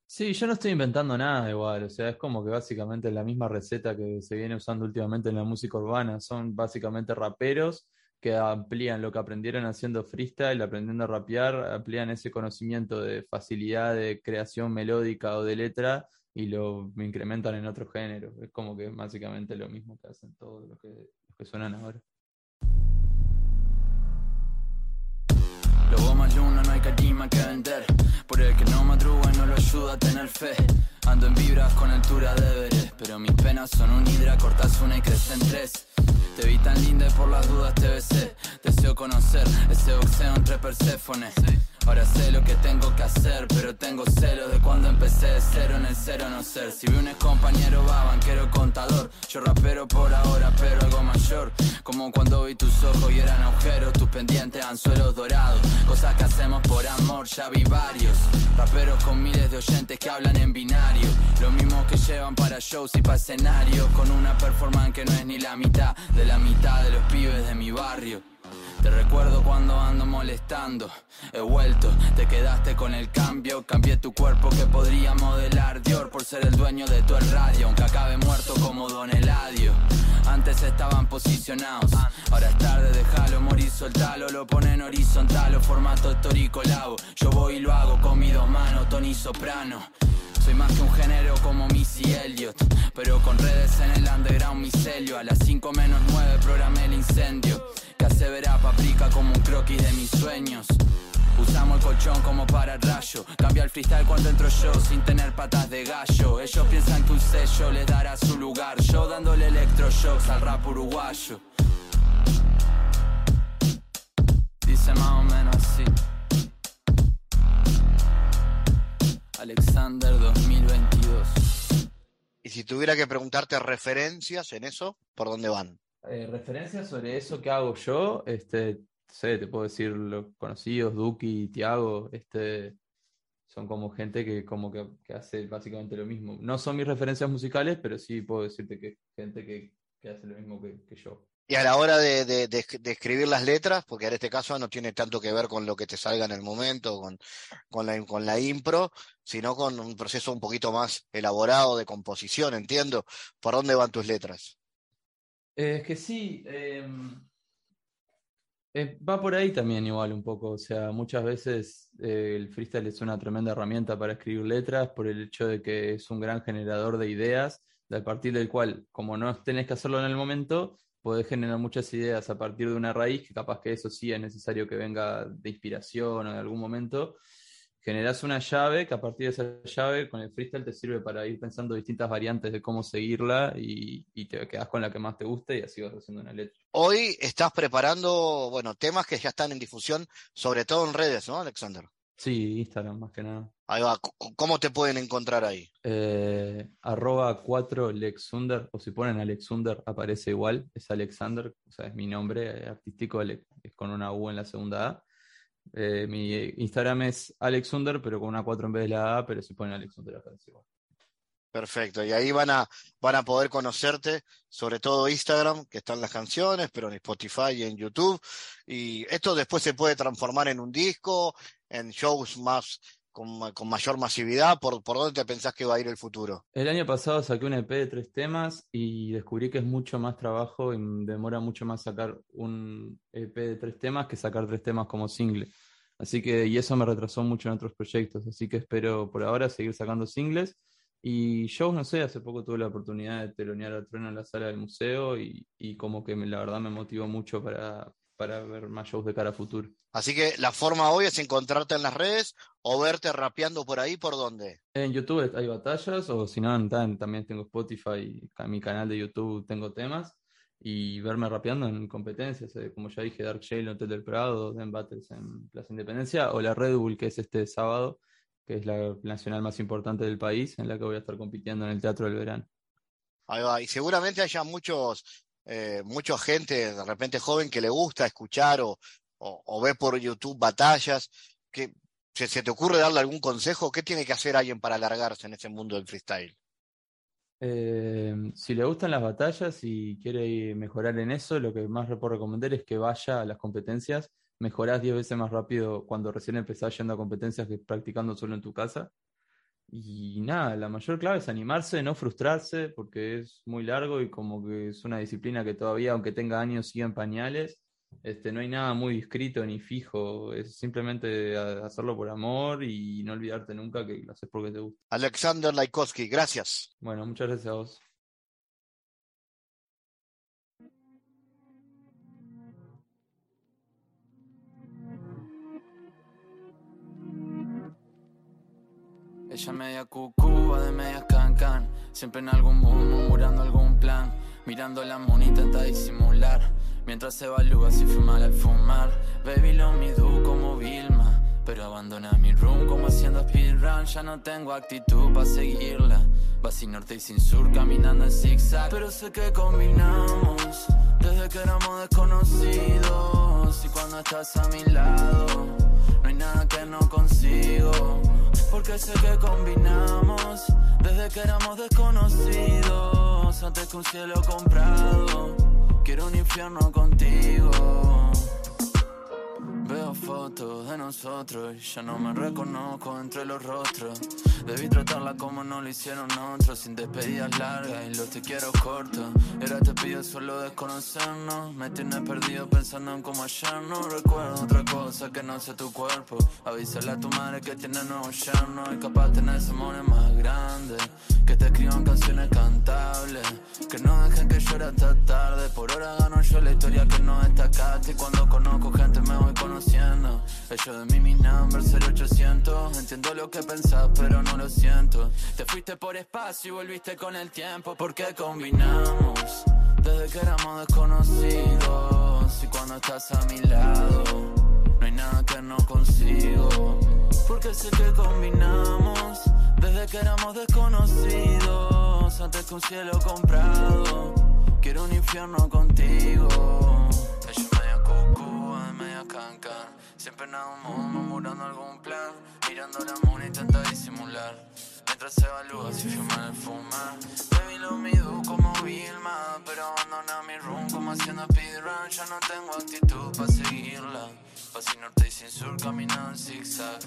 Sí, yo no estoy inventando nada igual, o sea, es como que básicamente la misma receta que se viene usando últimamente en la música urbana, son básicamente raperos que amplían lo que aprendieron haciendo freestyle, aprendiendo a rapear, amplían ese conocimiento de facilidad de creación melódica o de letra y lo incrementan en otro género. Es como que es básicamente lo mismo que hacen todos que, los que suenan ahora. Que vender. Por el que no madruga no lo ayuda a tener fe. Ando en vibras con altura de Everest. Pero mis penas son un hidra, cortas una y crecen tres. Te vi tan linda y por las dudas te besé. Deseo conocer ese boxeo entre Perséfones. Ahora sé lo que tengo que hacer, pero tengo celos de cuando empecé de cero en el cero no ser. Si vi un ex compañero va, banquero, contador. Yo rapero por ahora, pero algo mayor. Como cuando vi tus ojos y eran agujeros, tus pendientes, anzuelos dorados. Cosas que hacemos por amor, ya vi varios. Raperos con miles de oyentes que hablan en binario. Lo mismo que llevan para shows y para escenarios. Con una performance que no es ni la mitad de la mitad de los pibes de mi barrio. Te recuerdo cuando ando molestando. He vuelto, te quedaste con el cambio. Cambié tu cuerpo que podría modelar Dior por ser el dueño de tu radio. Aunque acabe muerto como Don Eladio. Antes estaban posicionados, ahora es tarde, déjalo morir, soltalo. Lo ponen horizontal o formato toricolabo. Yo voy y lo hago con mis dos manos, Tony Soprano. Soy más que un género como Missy Elliott Pero con redes en el underground micelio A las 5 menos 9 programé el incendio. Que asevera paprika como un croquis de mis sueños. Usamos el colchón como para el rayo. Cambia el freestyle cuando entro yo sin tener patas de gallo. Ellos piensan que un sello les dará su lugar. Yo dándole electroshocks al rap uruguayo. Dice más o menos así Alexander 2022. Y si tuviera que preguntarte referencias en eso, ¿por dónde van? Eh, referencias sobre eso que hago yo, este, sé, te puedo decir los conocidos, Duki, Tiago, este, son como gente que como que, hace básicamente lo mismo. No son mis referencias musicales, pero sí puedo decirte que es gente que, hace lo mismo que, yo. Y a la hora de, escribir las letras, porque en este caso no tiene tanto que ver con lo que te salga en el momento, con, con, la, con la impro, sino con un proceso un poquito más elaborado de composición, entiendo. ¿Por dónde van tus letras? es que sí, em, eh, va por ahí también igual un poco, o sea, muchas veces eh, el freestyle es una tremenda herramienta para escribir letras por el hecho de que es un gran generador de ideas, a partir del cual, como no tenés que hacerlo en el momento, podés generar muchas ideas a partir de una raíz, que capaz que eso sí es necesario que venga de inspiración o de algún momento, generas una llave que a partir de esa llave con el freestyle te sirve para ir pensando distintas variantes de cómo seguirla y, te quedas con la que más te guste y así vas haciendo una letra. Hoy estás preparando, bueno, temas que ya están en difusión, sobre todo en redes, ¿no, Alexander? Sí, Instagram más que nada. Ahí va, ¿cómo te pueden encontrar ahí? Eh, arroba 4 Lexunder, o si ponen Alexunder aparece igual, es Alexander, o sea, es mi nombre artístico, es con una U en la segunda A. Eh, mi Instagram es AlexUnder, pero con una 4 en vez de la A, pero si ponen AlexUnder igual. Perfecto, y ahí van a, van a poder conocerte, sobre todo Instagram, que están las canciones, pero en Spotify y en YouTube. Y esto después se puede transformar en un disco, en shows más con, mayor masividad? ¿Por, ¿Por dónde te pensás que va a ir el futuro? El año pasado saqué un EP de tres temas y descubrí que es mucho más trabajo y demora mucho más sacar un EP de tres temas que sacar tres temas como single. Así que, y eso me retrasó mucho en otros proyectos. Así que espero por ahora seguir sacando singles. Y shows, no sé, hace poco tuve la oportunidad de telonear a Trueno en la sala del museo y, como que la verdad me motivó mucho para, para ver más shows de cara a futuro. Así que la forma hoy es encontrarte en las redes o verte rapeando por ahí, ¿por dónde? En YouTube hay batallas, o si no, también tengo Spotify, en mi canal de YouTube tengo temas, y verme rapeando en competencias, eh, como ya dije, Dark Shale, Hotel del Prado, Den Battles en Plaza Independencia, o la Red Bull, que es este sábado, que es la nacional más importante del país, en la que voy a estar compitiendo en el Teatro del Verano. Ahí va, y seguramente haya muchos eh, mucha gente de repente joven que le gusta escuchar o, o, ve por YouTube batallas, que ¿se, te ocurre darle algún consejo? ¿Qué tiene que hacer alguien para alargarse en ese mundo del freestyle? Eh, si le gustan las batallas y quiere mejorar en eso, lo que más puedo recomendar es que vaya a las competencias. Mejorás 10 veces más rápido cuando recién empezás yendo a competencias que practicando solo en tu casa. Y nada, la mayor clave es animarse, no frustrarse, porque es muy largo y como que es una disciplina que todavía, aunque tenga años, sigue en pañales. Este, no hay nada muy discreto ni fijo, es simplemente hacerlo por amor y no olvidarte nunca que lo haces porque te gusta. Alexander Laikowski, gracias. Bueno, muchas gracias a vos. Ella media cucú, de medias cancan. Siempre en algún mundo, murmurando algún plan. Mirando la mona intenta disimular. Mientras se evalúa si fuma al fumar. Baby lo midu como Vilma. Pero abandona mi room como haciendo speedrun. Ya no tengo actitud para seguirla. Va sin norte y sin sur, caminando en zigzag. Pero sé que combinamos desde que éramos desconocidos. Y cuando estás a mi lado, nada que no consigo. Porque sé que combinamos desde que éramos desconocidos. Antes que un cielo comprado, quiero un infierno contigo. Veo fotos de nosotros y ya no me reconozco entre los rostros. Debí tratarla como no lo hicieron otros, sin despedidas largas y los te quiero cortos. Era te pido solo desconocernos. Me tienes perdido pensando en cómo ayer no recuerdo otra cosa que no sea tu cuerpo. Avísale a tu madre que tiene nuevo yerno y capaz tenés amores más grandes. Que te escriban canciones cantables. Que no dejen que llore hasta tarde. Por hora gano yo la historia que no destacaste. Y cuando conozco gente me voy conociendo conociendo. De mí mi number 0800. Entiendo lo que pensás, pero no lo siento. Te fuiste por espacio y volviste con el tiempo. Porque combinamos desde que éramos desconocidos. Y cuando estás a mi lado, no hay nada que no consigo. Porque sé que combinamos desde que éramos desconocidos. Antes que un cielo comprado. Quiero un infierno contigo. Siempre nada modo, murmurando algún plan. Mirando la mona intenta disimular. Mientras se evalúa si fuma el fumar. Baby lo mido como Vilma. Pero abandona mi room como haciendo speedrun. Ya no tengo actitud para seguirla. Pasi norte y sin sur caminando en zigzag.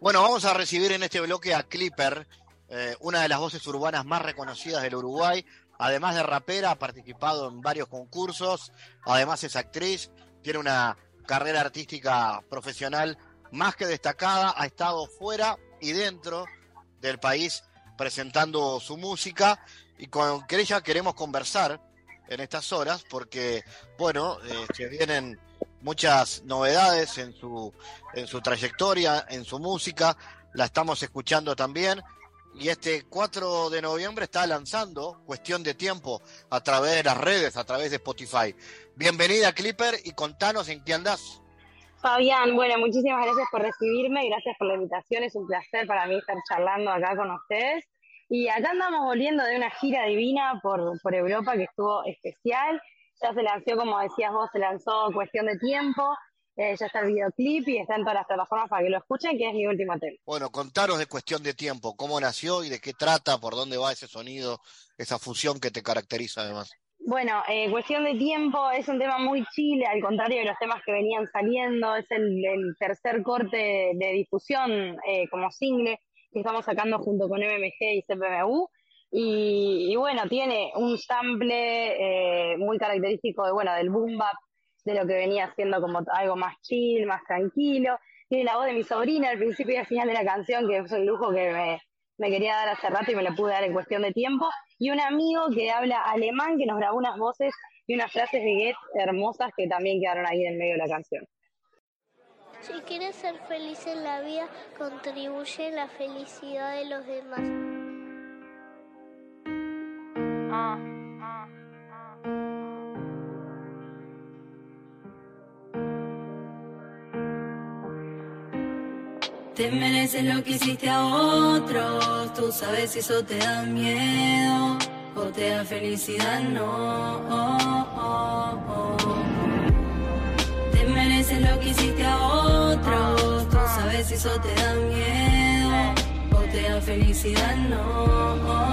Bueno, vamos a recibir en este bloque a Clipper, eh, una de las voces urbanas más reconocidas del Uruguay. Además de rapera, ha participado en varios concursos, además es actriz, tiene una carrera artística profesional más que destacada, ha estado fuera y dentro del país presentando su música. Y con ella queremos conversar en estas horas porque, bueno, eh, se vienen muchas novedades en su, en su trayectoria, en su música, la estamos escuchando también. Y este 4 de noviembre está lanzando Cuestión de Tiempo a través de las redes, a través de Spotify. Bienvenida Clipper y contanos en qué andás. Fabián, bueno, muchísimas gracias por recibirme, gracias por la invitación, es un placer para mí estar charlando acá con ustedes. Y acá andamos volviendo de una gira divina por, por Europa que estuvo especial ya se lanzó, como decías vos, se lanzó Cuestión de Tiempo, eh, ya está el videoclip y está en todas las plataformas para que lo escuchen, que es mi último tema. Bueno, contaros de Cuestión de Tiempo, cómo nació y de qué trata, por dónde va ese sonido, esa fusión que te caracteriza además. Bueno, eh, Cuestión de Tiempo es un tema muy chile, al contrario de los temas que venían saliendo, es el, tercer corte de difusión eh, como single que estamos sacando junto con MMG y CPMU. Y, bueno, tiene un sample eh, muy característico de, bueno, del boom bap, de lo que venía siendo como algo más chill, más tranquilo. Tiene la voz de mi sobrina al principio y al final de la canción, que es un lujo que me, quería dar hace rato y me lo pude dar en cuestión de tiempo. Y un amigo que habla alemán, que nos grabó unas voces y unas frases de Goethe hermosas que también quedaron ahí en medio de la canción. Si quieres ser feliz en la vida, contribuye en la felicidad de los demás. Te mereces lo que hiciste a otros, tú sabes si eso te da miedo o te da felicidad, no. Te mereces lo que hiciste a otros, tú sabes si eso te da miedo o te da felicidad, no.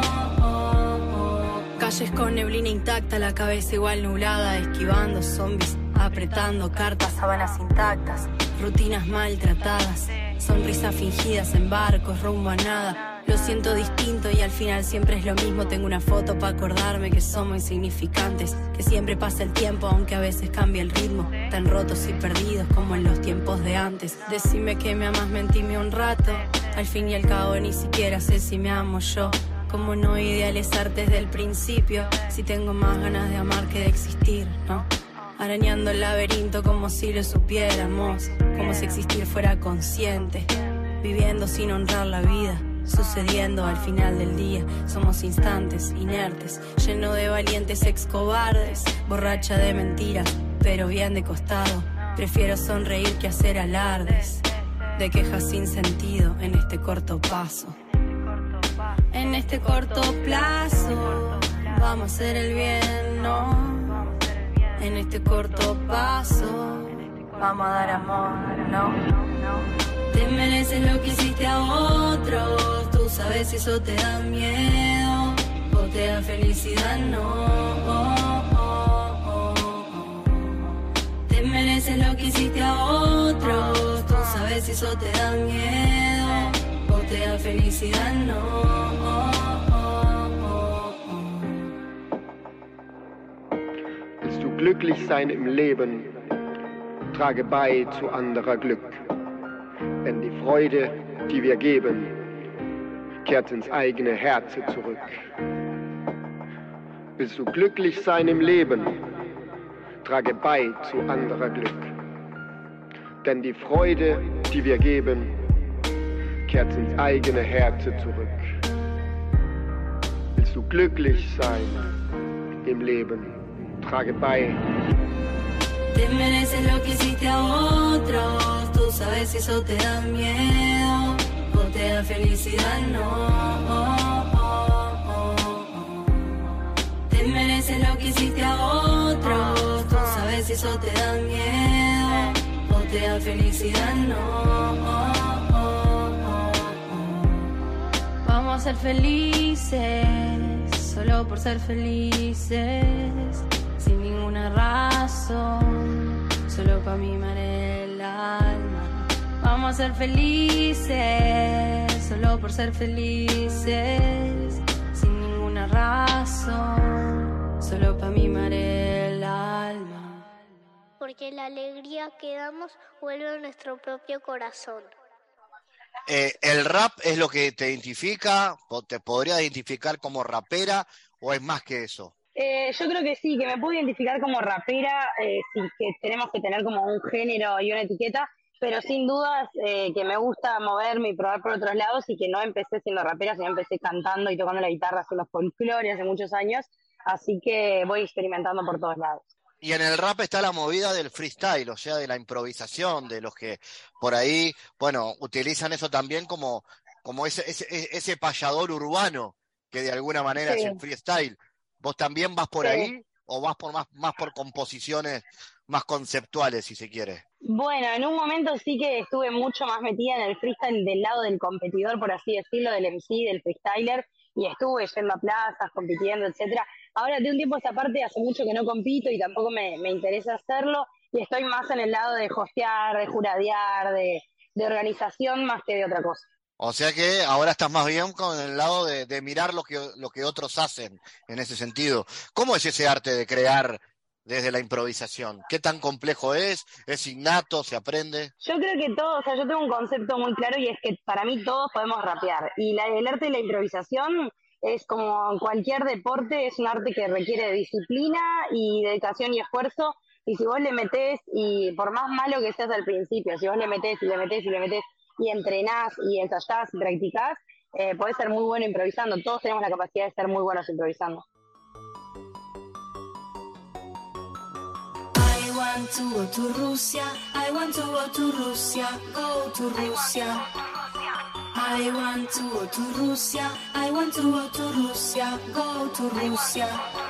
Calles con neblina intacta, la cabeza igual nublada, esquivando zombies, apretando cartas, sábanas intactas, rutinas maltratadas, sonrisas fingidas en barcos, rumbo a nada. Lo siento distinto y al final siempre es lo mismo. Tengo una foto para acordarme que somos insignificantes, que siempre pasa el tiempo aunque a veces cambia el ritmo. Tan rotos y perdidos como en los tiempos de antes. Decime que me amas, mentime un rato. Al fin y al cabo ni siquiera sé si me amo yo. Como no idealizarte desde el principio? Si tengo más ganas de amar que de existir, ¿no? Arañando el laberinto como si lo supiéramos, como si existir fuera consciente, viviendo sin honrar la vida, sucediendo al final del día. Somos instantes, inertes, lleno de valientes ex cobardes, borracha de mentiras, pero bien de costado. Prefiero sonreír que hacer alardes de quejas sin sentido en este corto paso en este corto plazo. Vamos a hacer el bien, ¿no? En este corto paso. Vamos a dar amor, ¿no? Te mereces lo que hiciste a otros. Tú sabes si eso te da miedo o te da felicidad, no. Te mereces lo que hiciste a otros. Tú sabes si eso te da miedo te da felicidad, no. Glücklich sein im Leben, trage bei zu anderer Glück. Denn die Freude, die wir geben, kehrt ins eigene Herz zurück. Willst du glücklich sein im Leben, trage bei zu anderer Glück. Denn die Freude, die wir geben, kehrt ins eigene Herze zurück. Willst du glücklich sein im Leben, trage bei. Te mereces lo que hiciste a otros, tú sabes si eso te da miedo o te da felicidad, no. Te mereces lo que hiciste a otros, tú sabes si eso te da miedo o te da felicidad, no. Vamos a ser felices, solo por ser felices, sin ninguna razón, solo para mimar el alma. Vamos a ser felices, solo por ser felices, sin ninguna razón, solo para mimar el alma. Porque la alegría que damos vuelve a nuestro propio corazón. Eh, ¿El rap es lo que te identifica? ¿O ¿Te podría identificar como rapera o es más que eso? Eh, yo creo que sí, que me puedo identificar como rapera, eh, sí que tenemos que tener como un género y una etiqueta, pero sin dudas eh, que me gusta moverme y probar por otros lados y que no empecé siendo rapera, sino empecé cantando y tocando la guitarra haciendo folclore hace muchos años, así que voy experimentando por todos lados. Y en el rap está la movida del freestyle, o sea, de la improvisación, de los que por ahí, bueno, utilizan eso también como, como ese, ese, ese payador urbano que de alguna manera Sí. es el freestyle. ¿Vos también vas por Sí. ahí o vas por más, más por composiciones más conceptuales, si se quiere? Bueno, en un momento sí que estuve mucho más metida en el freestyle del lado del competidor, por así decirlo, del MC, del freestyler, y estuve yendo a plazas, compitiendo, etcétera. Ahora, de un tiempo a esta parte, hace mucho que no compito y tampoco me, me interesa hacerlo, y estoy más en el lado de hostear, de juradear, de, de organización, más que de otra cosa. O sea que ahora estás más bien con el lado de, mirar lo que, lo que otros hacen en ese sentido. ¿Cómo es ese arte de crear desde la improvisación? ¿Qué tan complejo es? ¿Es innato? ¿Se aprende? Yo creo que todos, o sea, yo tengo un concepto muy claro y es que para mí todos podemos rapear. Y la- el arte de la improvisación es como cualquier deporte, es un arte que requiere disciplina y dedicación y esfuerzo. Y si vos le metés, y por más malo que seas al principio, si vos le metés y le metés y le metés y entrenás y ensayás y practicás, eh, podés ser muy bueno improvisando. Todos tenemos la capacidad de ser muy buenos improvisando. I want to go to Russia. I want to go to Russia. Go to Russia. I want to go to Russia. I want to go to Russia. Go to Russia.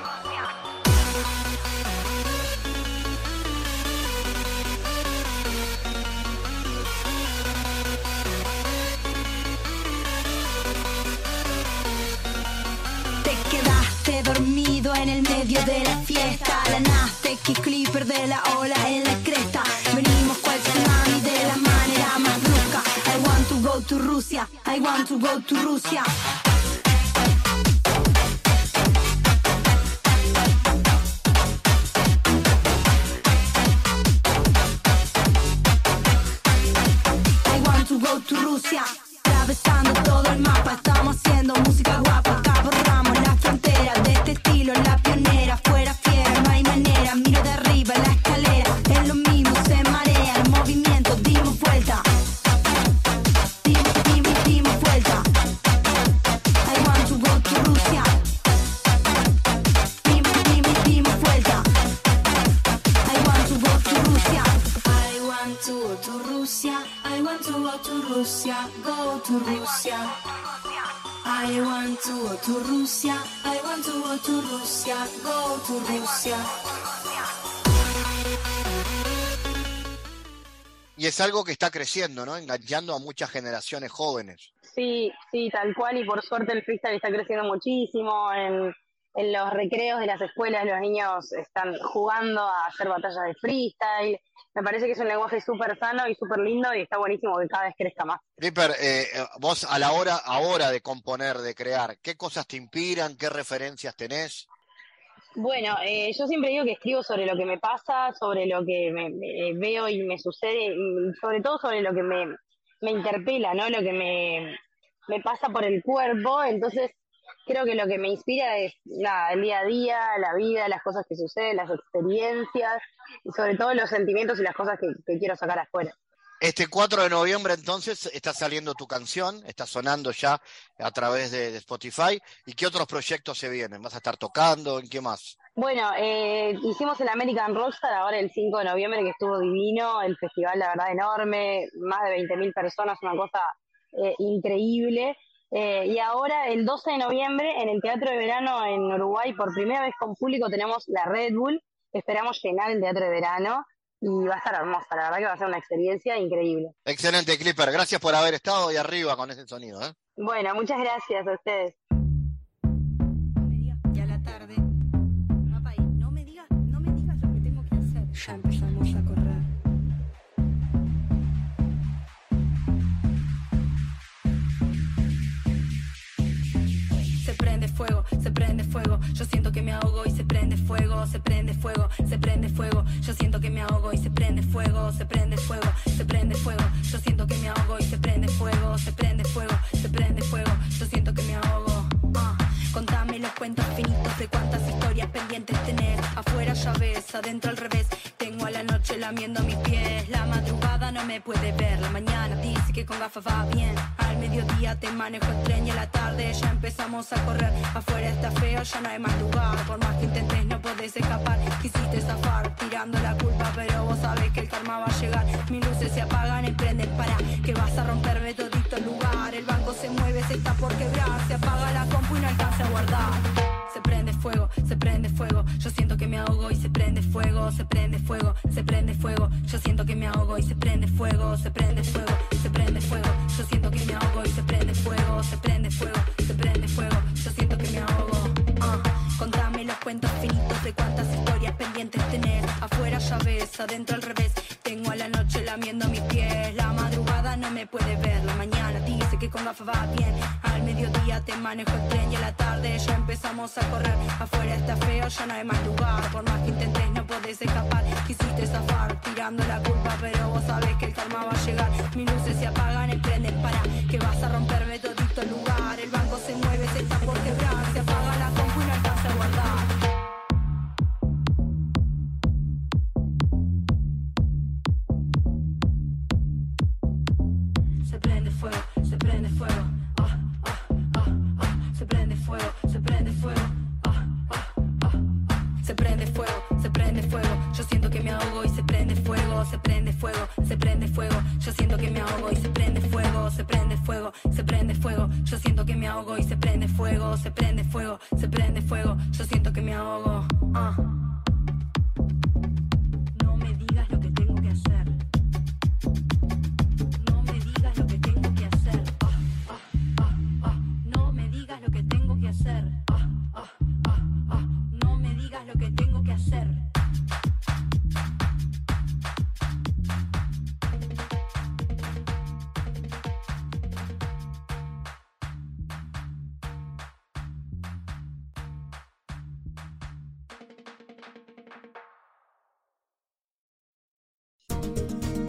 Dormido en el medio de la fiesta. La naste que clipper de la ola en la cresta. Venimos cual tsunami de la manera más brusca. I want to go to Rusia. I want to go to Rusia. Algo que está creciendo, ¿no? Enganchando a muchas generaciones jóvenes. Sí, sí, tal cual, y por suerte el freestyle está creciendo muchísimo. En, en los recreos de las escuelas los niños están jugando a hacer batallas de freestyle. Me parece que es un lenguaje súper sano y súper lindo y está buenísimo que cada vez crezca más. Ripper, eh, eh, vos a la hora, ahora de componer, de crear, ¿qué cosas te inspiran? ¿Qué referencias tenés? Bueno, eh, yo siempre digo que escribo sobre lo que me pasa, sobre lo que me, me- veo y me sucede, y sobre todo sobre lo que me, interpela, ¿no? Lo que me, pasa por el cuerpo. Entonces, creo que lo que me inspira es nada, el día a día, la vida, las cosas que suceden, las experiencias y sobre todo los sentimientos y las cosas que, que quiero sacar afuera. Este 4 de noviembre entonces está saliendo tu canción, está sonando ya a través de, Spotify. ¿Y qué otros proyectos se vienen? ¿Vas a estar tocando? ¿En qué más? Bueno, eh, hicimos el American Rockstar ahora el 5 de noviembre que estuvo divino, el festival la verdad enorme, más de 20.000 personas, una cosa eh, increíble. Eh, y ahora el 12 de noviembre en el Teatro de Verano en Uruguay, por primera vez con público tenemos la Red Bull, esperamos llenar el Teatro de Verano y va a estar hermosa, la verdad que va a ser una experiencia increíble. Excelente, Clipper. Gracias por haber estado ahí arriba con ese sonido. ¿eh? Bueno, muchas gracias a ustedes. Ya la tarde. Papá, no me digas, no me digas lo que tengo que hacer. Ya empezamos se prende fuego. Yo siento que me ahogo y se prende fuego, se prende fuego, se prende fuego. Yo siento que me ahogo y se prende fuego, se prende fuego, se prende fuego. Yo siento que me ahogo y se prende fuego, se prende fuego, se prende fuego. Yo siento que me ahogo. Contame los cuentos finitos de cuántas historias pendientes tenés. Afuera ya ves, adentro al revés. Tengo a la noche lamiendo mis pies. La madrugada no me puede ver. La mañana dice que con gafas va bien. Al mediodía te manejo el tren y a la tarde ya empezamos a correr. Afuera está feo, ya no hay más lugar. Por más que intentes, no podés escapar. Quisiste zafar, tirando la culpa, pero vos sabés que el karma va a llegar. Mis luces se apagan y prenden para que vas a romperme todito el lugar. El banco se mueve, se está por quebrar. Se apaga la compu y no alcanza Se prende fuego, se prende fuego. Yo siento que me ahogo y se prende fuego, se prende fuego, se prende fuego. Yo siento que me ahogo y se prende fuego, se prende fuego, se prende fuego. Yo siento que me ahogo y se prende fuego, se prende fuego, se prende fuego. Yo siento que me ahogo. Ah, Contame los cuentos finitos de cuántas historias pendientes tenés. Afuera ya ves, adentro al revés. Tengo a la noche lamiendo mis pies. La madrugada no me puede ver. La mañana dice que con gafas va bien. Al mediodía te manejo el tren y a la tarde ya empezamos a correr. Afuera está feo, ya no hay más lugar. Por más que intentes, no podés escapar. Quisiste zafar, tirando la culpa, pero vos sabés que el karma va a llegar. Mis luces se apagan y prenden para que vas a romperme todito el lugar. El banco se mueve, se se prende fuego, se prende fuego. Yo siento que me ahogo y se prende fuego, se prende fuego, se prende fuego. Yo siento que me ahogo y se prende fuego, se prende fuego, se prende fuego. Yo siento que me ahogo. Ah.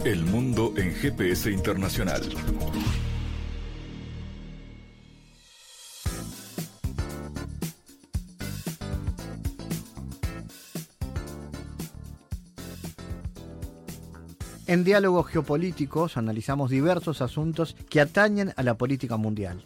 El mundo en GPS internacional. En diálogos geopolíticos analizamos diversos asuntos que atañen a la política mundial,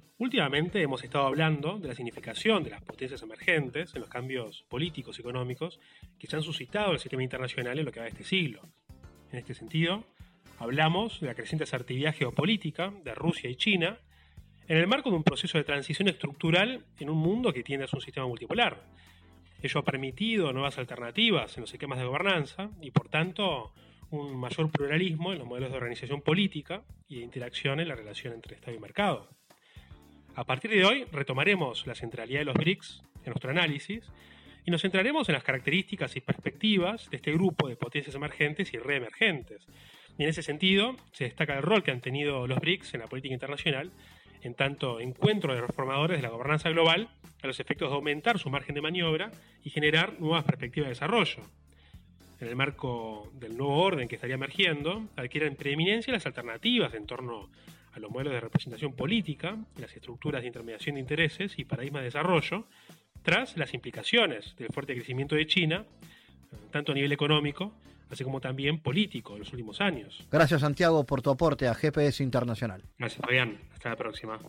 Últimamente hemos estado hablando de la significación de las potencias emergentes en los cambios políticos y económicos que se han suscitado en el sistema internacional en lo que va de este siglo. En este sentido, hablamos de la creciente asertividad geopolítica de Rusia y China en el marco de un proceso de transición estructural en un mundo que tiende a un sistema multipolar. Ello ha permitido nuevas alternativas en los esquemas de gobernanza y, por tanto, un mayor pluralismo en los modelos de organización política y de interacción en la relación entre Estado y mercado. A partir de hoy retomaremos la centralidad de los BRICS en nuestro análisis y nos centraremos en las características y perspectivas de este grupo de potencias emergentes y reemergentes. Y en ese sentido, se destaca el rol que han tenido los BRICS en la política internacional, en tanto encuentro de reformadores de la gobernanza global, a los efectos de aumentar su margen de maniobra y generar nuevas perspectivas de desarrollo. En el marco del nuevo orden que estaría emergiendo, adquieren preeminencia las alternativas en torno a los modelos de representación política, las estructuras de intermediación de intereses y paradigmas de desarrollo, tras las implicaciones del fuerte crecimiento de China, tanto a nivel económico, así como también político en los últimos años. Gracias Santiago por tu aporte a GPS Internacional. Gracias Fabián, hasta la próxima.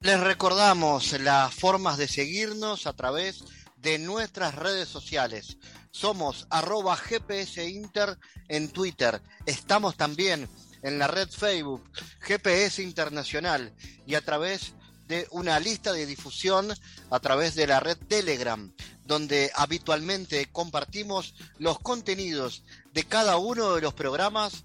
Les recordamos las formas de seguirnos a través de nuestras redes sociales. Somos arroba GPS Inter en Twitter. Estamos también en la red Facebook GPS Internacional y a través de una lista de difusión a través de la red Telegram, donde habitualmente compartimos los contenidos de cada uno de los programas